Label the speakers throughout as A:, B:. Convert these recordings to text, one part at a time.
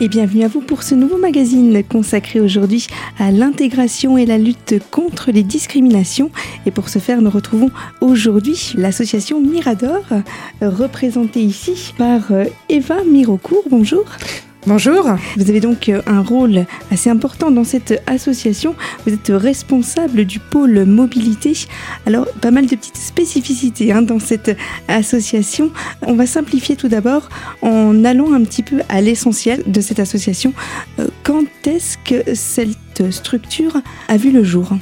A: et bienvenue à vous pour ce nouveau magazine consacré aujourd'hui à l'intégration et la lutte contre les discriminations. Et pour ce faire, nous retrouvons aujourd'hui l'association Mirador, représentée ici par euh, Eva Mirocourt. Bonjour.
B: Bonjour.
A: Vous avez donc euh, un rôle assez important dans cette association. Vous êtes responsable du pôle mobilité. Alors, pas mal de petites spécificités hein, dans cette association. On va simplifier tout d'abord en allant un petit peu à l'essentiel de cette association. Euh, quand est-ce que cette structure a vu le jour?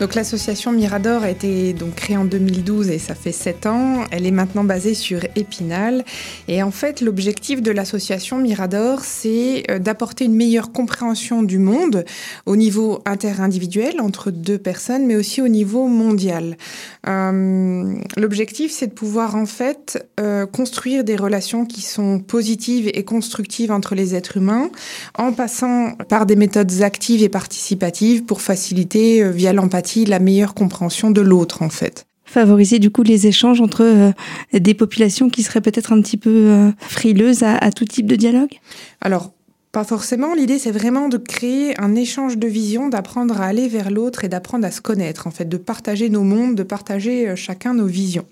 B: Donc l'association Mirador a été donc créée en 2012 et ça fait 7 ans. Elle est maintenant basée sur Épinal. Et en fait, l'objectif de l'association Mirador, c'est euh, d'apporter une meilleure compréhension du monde au niveau interindividuel entre deux personnes, mais aussi au niveau mondial. Euh, l'objectif, c'est de pouvoir en fait euh, construire des relations qui sont positives et constructives entre les êtres humains en passant par des méthodes actives et participatives pour faciliter via l'empathie la meilleure compréhension de l'autre en fait.
A: Favoriser du coup les échanges entre euh, des populations qui seraient peut-être un petit peu euh, frileuses à, tout type de dialogue?
B: Alors, pas forcément. L'idée, c'est vraiment de créer un échange de vision, d'apprendre à aller vers l'autre et d'apprendre à se connaître, en fait, de partager nos mondes, de partager euh, chacun nos visions.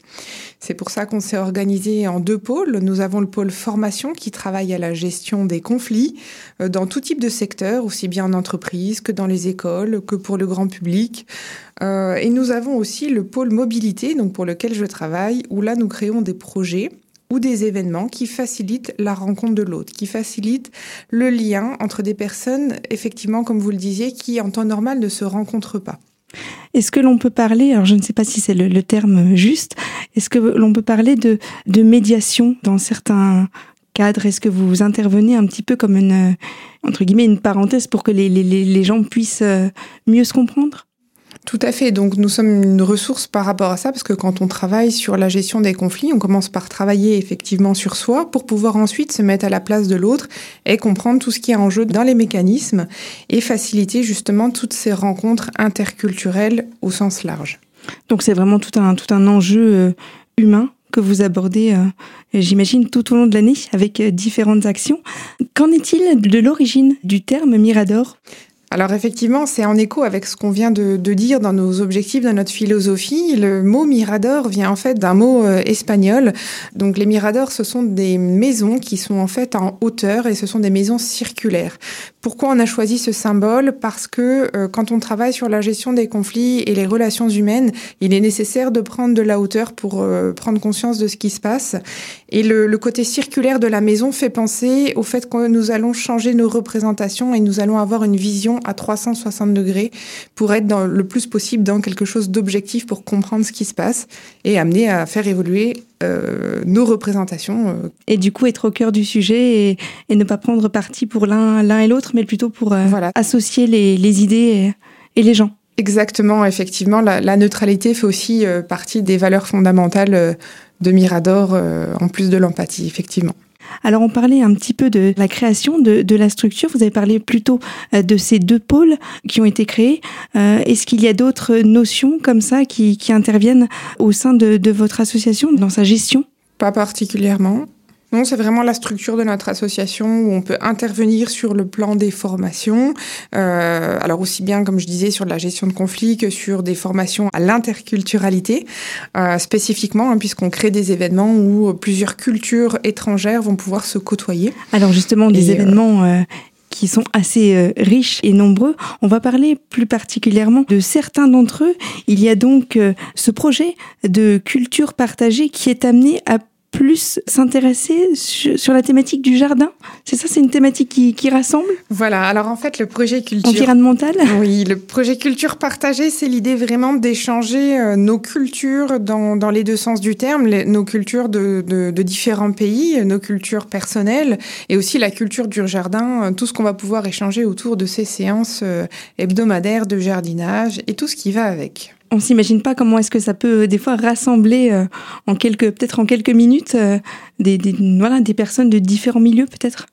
B: C'est pour ça qu'on s'est organisé en deux pôles. Nous avons le pôle formation qui travaille à la gestion des conflits euh, dans tout type de secteur, aussi bien en entreprise que dans les écoles, que pour le grand public. Euh, et nous avons aussi le pôle mobilité, donc pour lequel je travaille, où là nous créons des projets ou des événements qui facilitent la rencontre de l'autre, qui facilitent le lien entre des personnes, effectivement, comme vous le disiez, qui en temps normal ne se rencontrent pas.
A: Est-ce que l'on peut parler, alors je ne sais pas si c'est le, terme juste, est-ce que l'on peut parler de, de médiation dans certains cadres? Est-ce que vous intervenez un petit peu comme une, entre guillemets, une parenthèse pour que les, les, les gens puissent euh, mieux se comprendre?
B: Tout à fait. Donc nous sommes une ressource par rapport à ça parce que quand on travaille sur la gestion des conflits, on commence par travailler effectivement sur soi pour pouvoir ensuite se mettre à la place de l'autre et comprendre tout ce qui est en jeu dans les mécanismes et faciliter justement toutes ces rencontres interculturelles au sens large.
A: Donc c'est vraiment tout un, tout un enjeu euh, humain que vous abordez, euh, j'imagine, tout au long de l'année avec euh, différentes actions. Qu'en est-il de l'origine du terme Mirador?
B: Alors effectivement, c'est en écho avec ce qu'on vient de, dire dans nos objectifs, dans notre philosophie. Le mot mirador vient en fait d'un mot euh, espagnol. Donc les miradors, ce sont des maisons qui sont en fait en hauteur et ce sont des maisons circulaires. Pourquoi on a choisi ce symbole? Parce que euh, quand on travaille sur la gestion des conflits et les relations humaines, il est nécessaire de prendre de la hauteur pour euh, prendre conscience de ce qui se passe. Et le, le côté circulaire de la maison fait penser au fait que nous allons changer nos représentations et nous allons avoir une vision à 360 degrés pour être dans, le plus possible dans quelque chose d'objectif pour comprendre ce qui se passe et amener à faire évoluer euh, nos représentations. Euh.
A: Et du coup, être au cœur du sujet et, ne pas prendre parti pour l'un et l'autre, mais plutôt pour euh, associer les, les idées et, les gens.
B: Exactement, effectivement, la, la neutralité fait aussi partie des valeurs fondamentales de Mirador, en plus de l'empathie, effectivement.
A: Alors on parlait un petit peu de la création de, la structure, vous avez parlé plutôt euh, de ces deux pôles qui ont été créés. Euh, est-ce qu'il y a d'autres notions comme ça qui, interviennent au sein de votre association dans sa gestion?
B: Pas particulièrement. Non, c'est vraiment la structure de notre association où on peut intervenir sur le plan des formations. Euh, alors aussi bien, comme je disais, sur la gestion de conflits que sur des formations à l'interculturalité, euh, spécifiquement, hein, puisqu'on crée des événements où plusieurs cultures étrangères vont pouvoir se côtoyer.
A: Alors justement, des euh, événements euh, qui sont assez riches et nombreux. On va parler plus particulièrement de certains d'entre eux. Il y a donc ce projet de culture partagée qui est amené à plus s'intéresser sur la thématique du jardin? C'est ça, c'est une thématique qui, qui, rassemble?
B: Voilà, alors en fait, le projet culture...
A: Environnemental?
B: Oui, le projet culture partagée, c'est l'idée vraiment d'échanger euh, nos cultures dans, dans, les deux sens du terme, nos cultures de, de, de, différents pays, nos cultures personnelles, et aussi la culture du jardin, euh, tout ce qu'on va pouvoir échanger autour de ces séances euh, hebdomadaires de jardinage et tout ce qui va avec
A: on s'imagine pas comment est-ce que ça peut euh, des fois rassembler euh, en quelques peut-être en quelques minutes euh, des, voilà des personnes de différents milieux peut-être?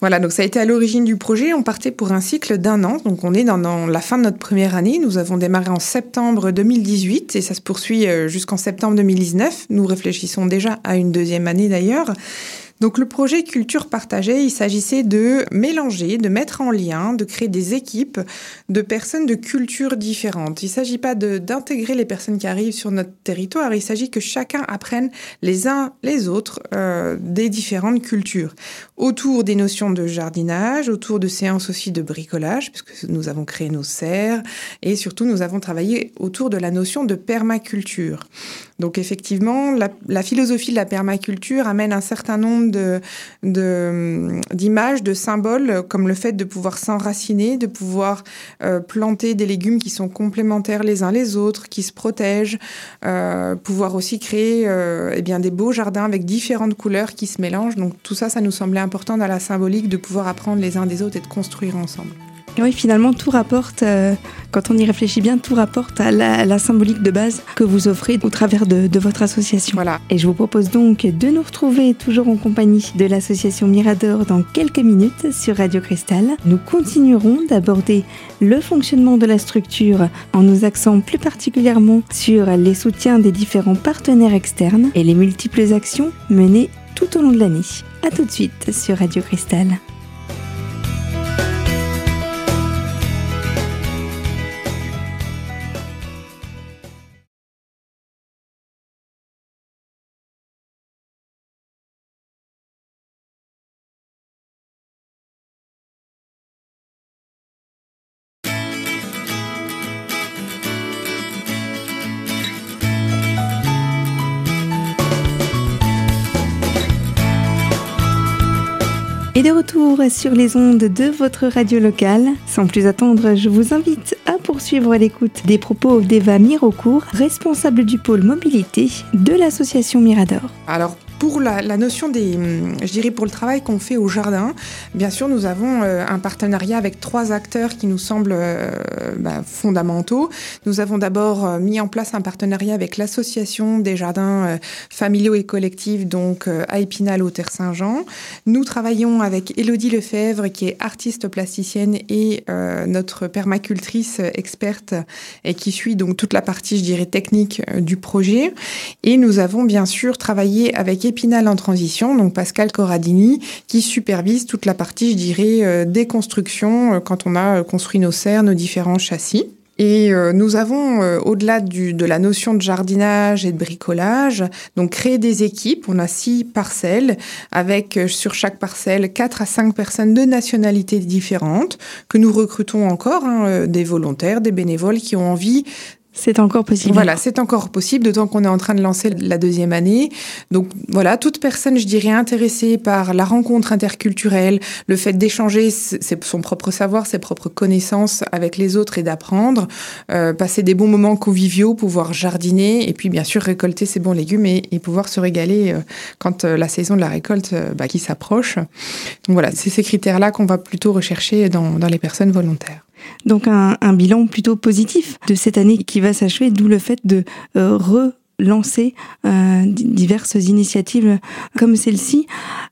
B: Voilà, donc ça a été à l'origine du projet. On partait pour un cycle d'un an. Donc on est dans, la fin de notre première année. Nous avons démarré en septembre 2018 et ça se poursuit jusqu'en septembre 2019. Nous réfléchissons déjà à une deuxième année d'ailleurs. Donc le projet Culture partagée, il s'agissait de mélanger, de mettre en lien, de créer des équipes de personnes de cultures différentes. Il ne s'agit pas d'intégrer les personnes qui arrivent sur notre territoire, il s'agit que chacun apprenne les uns les autres euh, des différentes cultures. Autour des notions de jardinage, autour de séances aussi de bricolage, puisque nous avons créé nos serres, et surtout nous avons travaillé autour de la notion de permaculture. Donc effectivement, la, philosophie de la permaculture amène un certain nombre de, d'images, de, symboles, comme le fait de pouvoir s'enraciner, de pouvoir euh, planter des légumes qui sont complémentaires les uns les autres, qui se protègent, euh, pouvoir aussi créer euh, eh bien des beaux jardins avec différentes couleurs qui se mélangent. Donc tout ça, ça nous semblait important dans la symbolique de pouvoir apprendre les uns des autres et de construire ensemble.
A: Oui, finalement, tout rapporte, euh, quand on y réfléchit bien, tout rapporte à la, symbolique de base que vous offrez au travers de, votre association.
B: Voilà.
A: Et je vous propose donc de nous retrouver toujours en compagnie de l'association Mirador dans quelques minutes sur Radio Cristal. Nous continuerons d'aborder le fonctionnement de la structure en nous axant plus particulièrement sur les soutiens des différents partenaires externes et les multiples actions menées tout au long de l'année. A tout de suite sur Radio Cristal. Et de retour sur les ondes de votre radio locale, sans plus attendre, je vous invite à poursuivre l'écoute des propos d'Eva Mirocourt, responsable du pôle mobilité de l'association Mirador.
B: Alors, pour la, notion des, hum, je dirais pour le travail qu'on fait au jardin, bien sûr, nous avons euh, un partenariat avec trois acteurs qui nous semblent euh, bah, fondamentaux. Nous avons d'abord euh, mis en place un partenariat avec l'association des jardins familiaux et collectifs, donc à Épinal au Terre Saint-Jean. Nous travaillons avec Élodie Lefebvre, qui est artiste plasticienne et notre permacultrice experte et qui suit donc toute la partie, je dirais, technique du projet. Et nous avons bien sûr travaillé avec En transition, donc Pascal Corradini, qui supervise toute la partie, je dirais, euh, des constructions euh, quand on a euh, construit nos serres, nos différents châssis. Et nous avons, au-delà de la notion de jardinage et de bricolage, donc créé des équipes. On a six parcelles avec sur chaque parcelle quatre à cinq personnes de nationalités différentes que nous recrutons encore, hein, des volontaires, des bénévoles qui ont envie
A: c'est encore possible.
B: Voilà, c'est encore possible, d'autant qu'on est en train de lancer la deuxième année. Donc voilà, toute personne, je dirais, intéressée par la rencontre interculturelle, le fait d'échanger son propre savoir, ses propres connaissances avec les autres et d'apprendre, euh, passer des bons moments conviviaux, pouvoir jardiner et puis bien sûr récolter ses bons légumes et, pouvoir se régaler euh, quand euh, la saison de la récolte bah, qui s'approche. Donc voilà, c'est ces critères-là qu'on va plutôt rechercher dans les personnes volontaires.
A: Donc un, bilan plutôt positif de cette année qui va s'achever, d'où le fait de euh, relancer euh, diverses initiatives comme celle-ci.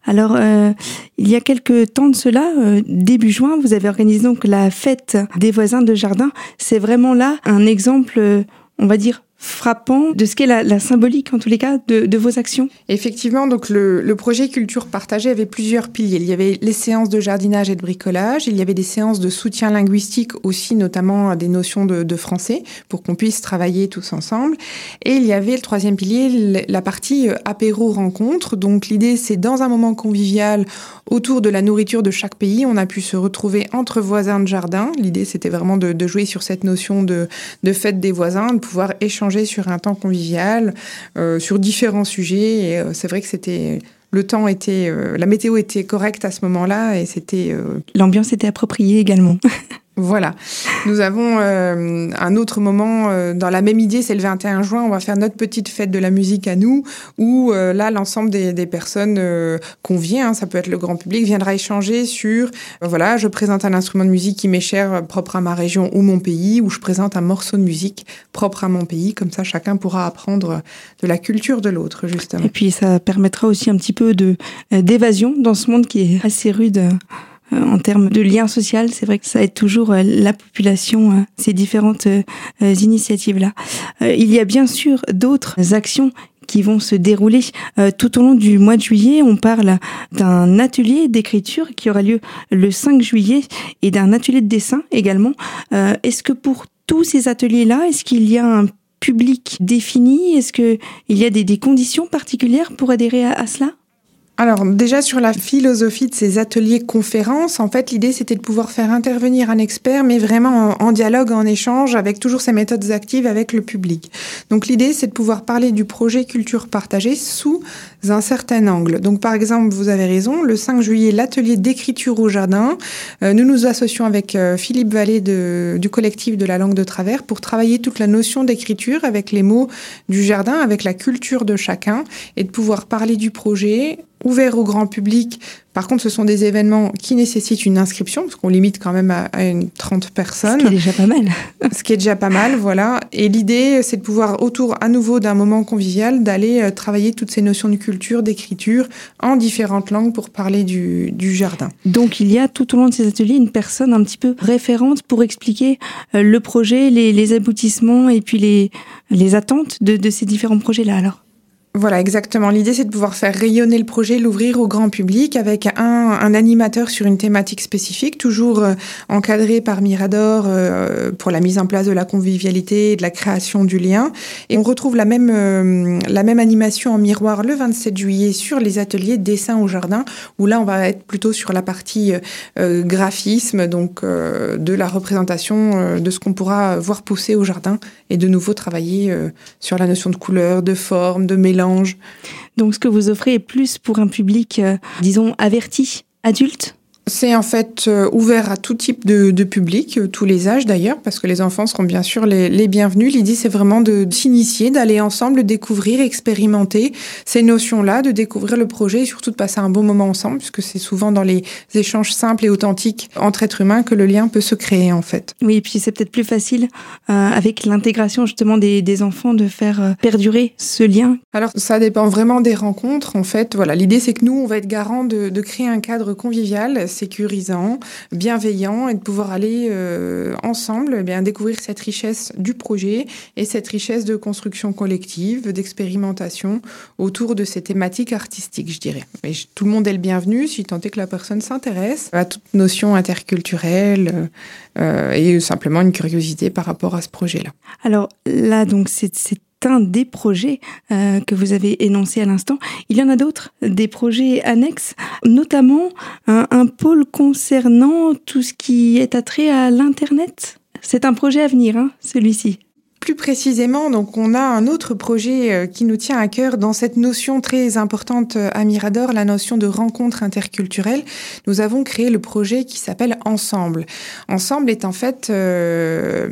A: Alors, euh, il y a quelques temps de cela, début juin, vous avez organisé donc la fête des voisins de jardin. C'est vraiment là un exemple, on va dire, frappant de ce qu'est la, symbolique, en tous les cas, de, vos actions
B: Effectivement, donc le, projet Culture Partagée avait plusieurs piliers. Il y avait les séances de jardinage et de bricolage, il y avait des séances de soutien linguistique aussi, notamment des notions de, français, pour qu'on puisse travailler tous ensemble. Et il y avait le troisième pilier, la partie euh, apéro-rencontre. Donc l'idée, c'est dans un moment convivial, autour de la nourriture de chaque pays, on a pu se retrouver entre voisins de jardin. L'idée, c'était vraiment de, jouer sur cette notion de fête des voisins, de pouvoir échanger sur un temps convivial, euh, sur différents sujets. Et euh, c'est vrai que c'était le temps était, euh, la météo était correcte à ce moment-là et c'était.
A: L'ambiance était appropriée également.
B: Voilà. Nous avons euh, un autre moment euh, dans la même idée, c'est le 21 juin, on va faire notre petite fête de la musique à nous, où euh, là, l'ensemble des, des, personnes qu'on vient, hein, ça peut être le grand public, viendra échanger sur, voilà, je présente un instrument de musique qui m'est cher, propre à ma région ou mon pays, ou je présente un morceau de musique propre à mon pays, comme ça chacun pourra apprendre de la culture de l'autre, justement.
A: Et puis ça permettra aussi un petit peu de d'évasion dans ce monde qui est assez rude euh, en termes de lien social, c'est vrai que ça aide toujours euh, la population, euh, ces différentes initiatives-là. Il y a bien sûr d'autres actions qui vont se dérouler tout au long du mois de juillet. On parle d'un atelier d'écriture qui aura lieu le 5 juillet et d'un atelier de dessin également. Est-ce que pour tous ces ateliers-là, est-ce qu'il y a un public défini? Est-ce qu'il y a des, conditions particulières pour adhérer à cela?
B: Alors déjà sur la philosophie de ces ateliers conférences, en fait l'idée c'était de pouvoir faire intervenir un expert, mais vraiment en, dialogue, en échange, avec toujours ces méthodes actives avec le public. Donc l'idée c'est de pouvoir parler du projet culture partagée sous un certain angle. Donc par exemple, vous avez raison, le 5 juillet, l'atelier d'écriture au jardin, euh, nous nous associons avec euh, Philippe Vallée du collectif de la langue de travers pour travailler toute la notion d'écriture avec les mots du jardin, avec la culture de chacun, et de pouvoir parler du projet ouvert au grand public. Par contre, ce sont des événements qui nécessitent une inscription, parce qu'on limite quand même à, une 30 personnes. Ce
A: qui est déjà pas mal.
B: Ce qui est déjà pas mal, voilà. Et l'idée, c'est de pouvoir, autour à nouveau d'un moment convivial, d'aller euh, travailler toutes ces notions de culture, d'écriture, en différentes langues pour parler du, du, jardin.
A: Donc, il y a tout au long de ces ateliers une personne un petit peu référente pour expliquer euh, le projet, les, les aboutissements et puis les, les attentes de, de ces différents projets-là, alors?
B: Voilà, exactement. L'idée, c'est de pouvoir faire rayonner le projet, l'ouvrir au grand public avec un, animateur sur une thématique spécifique, toujours euh, encadré par Mirador euh, pour la mise en place de la convivialité et de la création du lien. Et on retrouve la même, euh, la même animation en miroir le 27 juillet sur les ateliers dessin au jardin, où là, on va être plutôt sur la partie graphisme, donc de la représentation de ce qu'on pourra voir pousser au jardin et de nouveau travailler sur la notion de couleur, de forme, de mélange
A: donc ce que vous offrez est plus pour un public, euh, disons, averti, adulte?
B: C'est en fait euh, ouvert à tout type de, de, public, euh, tous les âges d'ailleurs, parce que les enfants seront bien sûr les, les bienvenus. L'idée, c'est vraiment de s'initier, d'aller ensemble, découvrir, expérimenter ces notions-là, de découvrir le projet et surtout de passer un bon moment ensemble, puisque c'est souvent dans les échanges simples et authentiques entre êtres humains que le lien peut se créer en fait.
A: Oui, et puis c'est peut-être plus facile euh, avec l'intégration justement des, des, enfants de faire perdurer ce lien.
B: Alors ça dépend vraiment des rencontres. En fait, voilà, l'idée c'est que nous, on va être garant de, de créer un cadre convivial sécurisant, bienveillant et de pouvoir aller euh, ensemble eh bien, découvrir cette richesse du projet et cette richesse de construction collective, d'expérimentation autour de ces thématiques artistiques, je dirais. Mais tout le monde est le bienvenu si tant est que la personne s'intéresse à toute notion interculturelle euh, et simplement une curiosité par rapport à ce projet-là.
A: Alors là, donc, c'est des projets euh, que vous avez énoncé à l'instant. Il y en a d'autres, des projets annexes, notamment un, un pôle concernant tout ce qui est attrait à l'Internet. C'est un projet à venir, hein, celui-ci.
B: Plus précisément, donc on a un autre projet euh, qui nous tient à cœur dans cette notion très importante euh, à Mirador, la notion de rencontre interculturelle. Nous avons créé le projet qui s'appelle Ensemble. Ensemble est en fait euh,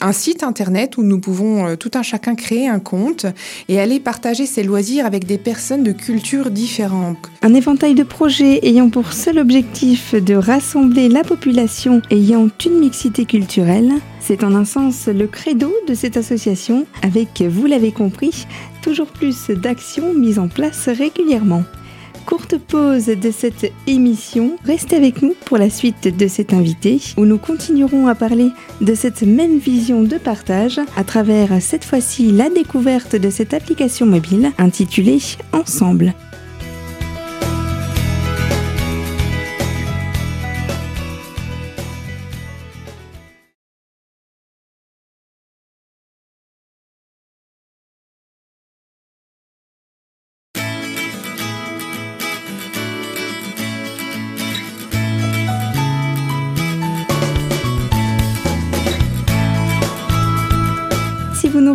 B: un site internet où nous pouvons tout un chacun créer un compte et aller partager ses loisirs avec des personnes de cultures différentes.
A: Un éventail de projets ayant pour seul objectif de rassembler la population ayant une mixité culturelle c'est en un sens le credo de cette association, avec, vous l'avez compris, toujours plus d'actions mises en place régulièrement. Courte pause de cette émission, restez avec nous pour la suite de cet invité, où nous continuerons à parler de cette même vision de partage à travers cette fois-ci la découverte de cette application mobile intitulée Ensemble.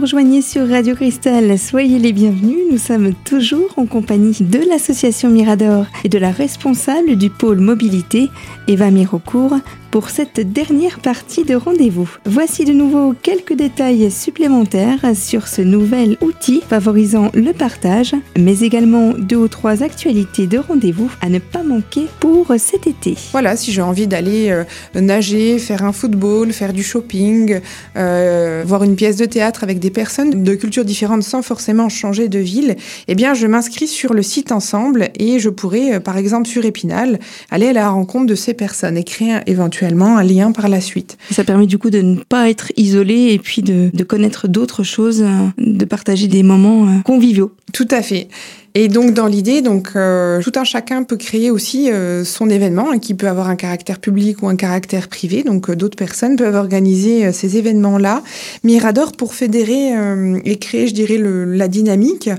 A: Rejoignez sur Radio Cristal, soyez les bienvenus. Nous sommes toujours en compagnie de l'association Mirador et de la responsable du pôle mobilité, Eva Mirocourt, pour cette dernière partie de rendez-vous. Voici de nouveau quelques détails supplémentaires sur ce nouvel outil favorisant le partage, mais également deux ou trois actualités de rendez-vous à ne pas manquer pour cet été.
B: Voilà, si j'ai envie d'aller euh, nager, faire un football, faire du shopping, euh, voir une pièce de théâtre avec des personnes de cultures différentes sans forcément changer de ville, eh bien je m'inscris sur le site ensemble et je pourrais, euh, par exemple sur Épinal, aller à la rencontre de ces personnes et créer éventuellement un lien par la suite.
A: Ça permet du coup de ne pas être isolé et puis de, connaître d'autres choses, euh, de partager des moments euh, conviviaux.
B: Tout à fait. Et donc dans l'idée, donc euh, tout un chacun peut créer aussi euh, son événement, hein, qui peut avoir un caractère public ou un caractère privé. Donc euh, d'autres personnes peuvent organiser ces événements-là. Mirador pour fédérer et créer, je dirais, le, la dynamique.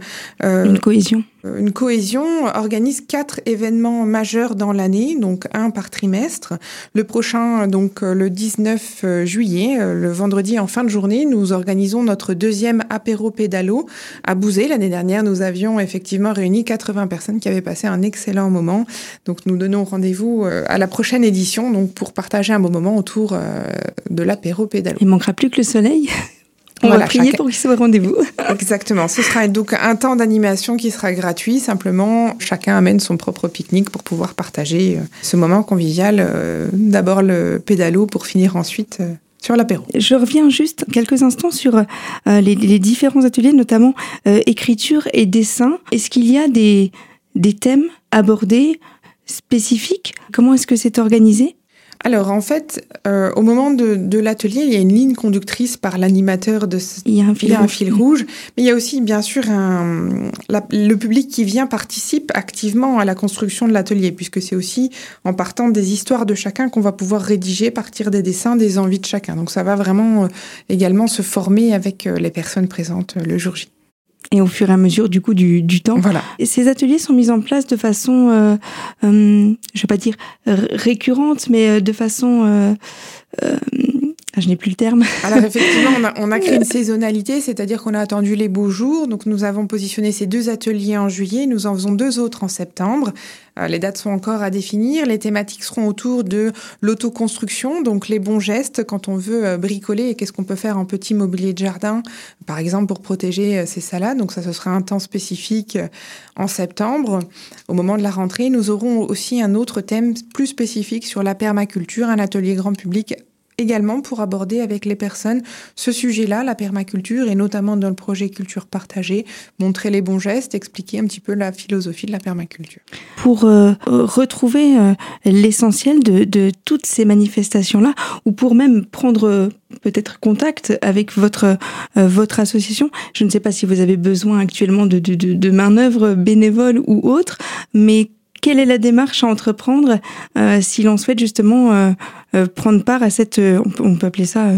A: Une cohésion.
B: Euh, une cohésion organise quatre événements majeurs dans l'année, donc un par trimestre. Le prochain, donc euh, le 19 euh, juillet, le vendredi en fin de journée, nous organisons notre deuxième apéro pédalo à Bouzé. L'année dernière, nous avions effectivement réuni 80 personnes qui avaient passé un excellent moment. Donc nous donnons rendez-vous à la prochaine édition, donc pour partager un bon moment autour de l'apéro pédalo.
A: Il manquera plus que le soleil. On va prier pour qu'il soit rendez-vous.
B: Exactement. Ce sera donc un temps d'animation qui sera gratuit. Simplement, chacun amène son propre pique-nique pour pouvoir partager euh, ce moment convivial. Euh, d'abord le pédalo pour finir ensuite euh, sur l'apéro.
A: Je reviens juste quelques instants sur les, différents ateliers, notamment écriture et dessin. Est-ce qu'il y a des thèmes abordés spécifiques? Comment est-ce que c'est organisé?
B: Alors en fait, euh, au moment de, l'atelier, il y a une ligne conductrice par l'animateur de ce...
A: Il y a un fil,
B: un fil rouge, mais il y a aussi bien sûr un, le public qui vient participe activement à la construction de l'atelier, puisque c'est aussi en partant des histoires de chacun qu'on va pouvoir rédiger, partir des dessins, des envies de chacun. Donc ça va vraiment euh, également se former avec euh, les personnes présentes le jour J
A: et au fur et à mesure du coup du, du temps.
B: Voilà.
A: Et ces ateliers sont mis en place de façon, euh, euh, je vais pas dire récurrente, mais euh, de façon euh, je n'ai plus le terme.
B: Alors effectivement, on a, on a créé une saisonnalité, c'est-à-dire qu'on a attendu les beaux jours. Donc nous avons positionné ces deux ateliers en juillet, nous en faisons deux autres en septembre. Euh, les dates sont encore à définir. Les thématiques seront autour de l'autoconstruction, donc les bons gestes quand on veut euh, bricoler et qu'est-ce qu'on peut faire en petit mobilier de jardin, par exemple pour protéger euh, ses salades. Donc ça, ce sera un temps spécifique en septembre. Au moment de la rentrée, nous aurons aussi un autre thème plus spécifique sur la permaculture, un atelier grand public également pour aborder avec les personnes ce sujet-là, la permaculture, et notamment dans le projet Culture Partagée, montrer les bons gestes, expliquer un petit peu la philosophie de la permaculture.
A: Pour euh, retrouver euh, l'essentiel de, toutes ces manifestations-là, ou pour même prendre euh, peut-être contact avec votre votre association. Je ne sais pas si vous avez besoin actuellement de, de main-d'œuvre bénévole ou autre, mais quelle est la démarche à entreprendre euh, si l'on souhaite justement euh, euh, prendre part à cette, on peut, appeler ça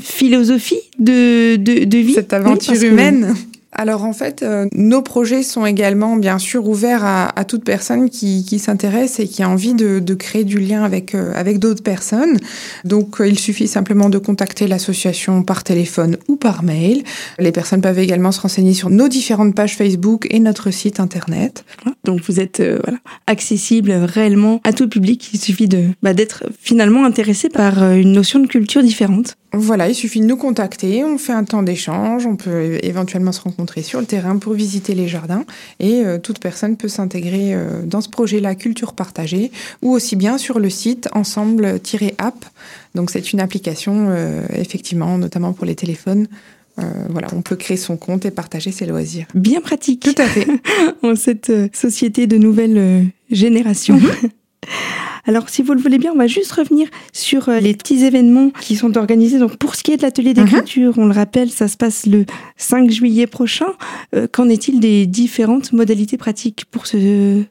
A: philosophie de, de, de, vie?
B: Cette aventure humaine? Alors en fait, euh, nos projets sont également bien sûr ouverts à, à toute personne qui, qui s'intéresse et qui a envie de, de créer du lien avec, euh, avec d'autres personnes. Donc euh, il suffit simplement de contacter l'association par téléphone ou par mail. Les personnes peuvent également se renseigner sur nos différentes pages Facebook et notre site internet.
A: Donc vous êtes voilà, accessible réellement à tout public. Il suffit de bah, d'être finalement intéressé par une notion de culture différente.
B: Voilà, il suffit de nous contacter, on fait un temps d'échange, on peut éventuellement se rencontrer sur le terrain pour visiter les jardins et euh, toute personne peut s'intégrer euh, dans ce projet-là Culture Partagée ou aussi bien sur le site ensemble-app. Donc c'est une application euh, effectivement, notamment pour les téléphones. voilà, on peut créer son compte et partager ses loisirs.
A: Bien pratique.
B: Tout à fait.
A: en cette société de nouvelle génération. Alors, si vous le voulez bien, on va juste revenir sur euh, les petits événements qui sont organisés. Donc, pour ce qui est de l'atelier mhm. d'écriture, on le rappelle, ça se passe le 5 juillet prochain. Euh, qu'en est-il des différentes modalités pratiques pour ce,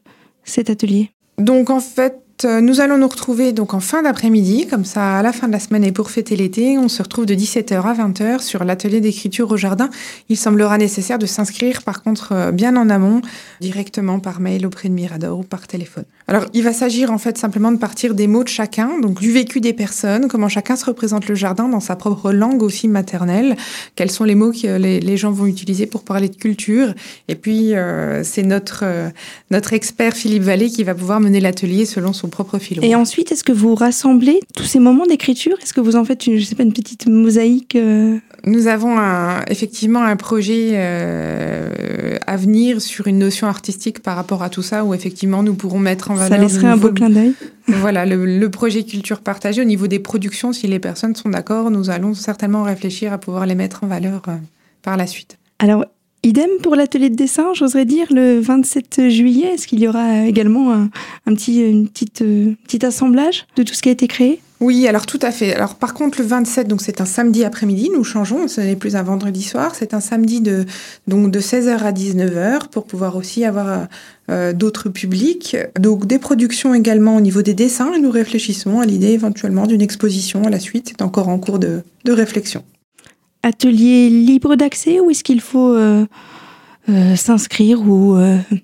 A: cet atelier?
B: Donc, en fait, euh, nous allons nous retrouver donc en fin d'après-midi, comme ça à la fin de la semaine et pour fêter l'été. On se retrouve de 17h à 20h sur l'atelier d'écriture au jardin. Il semblera nécessaire de s'inscrire par contre bien en amont, directement par mail auprès de Mirador ou par téléphone. Alors il va s'agir en fait simplement de partir des mots de chacun, donc du vécu des personnes, comment chacun se représente le jardin dans sa propre langue aussi maternelle, quels sont les mots que les, gens vont utiliser pour parler de culture. Et puis euh, c'est notre, notre expert Philippe Vallée qui va pouvoir mener l'atelier selon son propre
A: Et ensuite, est-ce que vous rassemblez tous ces moments d'écriture? Est-ce que vous en faites, une, je sais pas, une petite mosaïque euh
B: Nous avons un, effectivement un projet euh, à venir sur une notion artistique par rapport à tout ça, où effectivement nous pourrons mettre en valeur.
A: Ça laisserait un beau clin d'œil.
B: Voilà, le, le, projet culture partagée au niveau des productions, si les personnes sont d'accord, nous allons certainement réfléchir à pouvoir les mettre en valeur euh, par la suite.
A: Alors, Idem pour l'atelier de dessin, j'oserais dire, le 27 juillet. Est-ce qu'il y aura également un, petit, une petite, euh, petit assemblage de tout ce qui a été créé?
B: Oui, alors tout à fait. Alors par contre, le 27, donc c'est un samedi après-midi, nous changeons, ce n'est plus un vendredi soir, c'est un samedi de, donc de 16h à 19h pour pouvoir aussi avoir euh, d'autres publics. Donc des productions également au niveau des dessins et nous réfléchissons à l'idée éventuellement d'une exposition à la suite. C'est encore en cours de, réflexion.
A: Atelier libre d'accès ou est-ce qu'il faut euh, euh, s'inscrire ou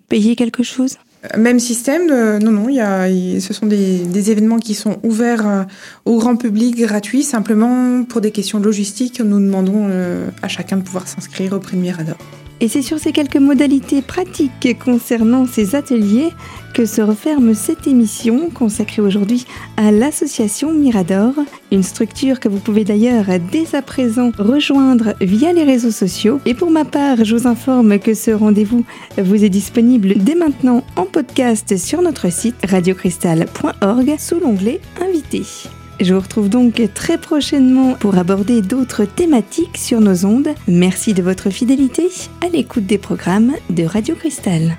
A: payer quelque chose?
B: Même système, non, non, il y a, ce sont des, événements qui sont ouverts euh, au grand public, gratuits, simplement pour des questions logistiques, nous demandons euh, à chacun de pouvoir s'inscrire au premier Mirador.
A: Et c'est sur ces quelques modalités pratiques concernant ces ateliers que se referme cette émission consacrée aujourd'hui à l'association Mirador, une structure que vous pouvez d'ailleurs dès à présent rejoindre via les réseaux sociaux. Et pour ma part, je vous informe que ce rendez-vous vous est disponible dès maintenant en podcast sur notre site radiocristal.org sous l'onglet Invité. Je vous retrouve donc très prochainement pour aborder d'autres thématiques sur nos ondes. Merci de votre fidélité à l'écoute des programmes de Radio Cristal.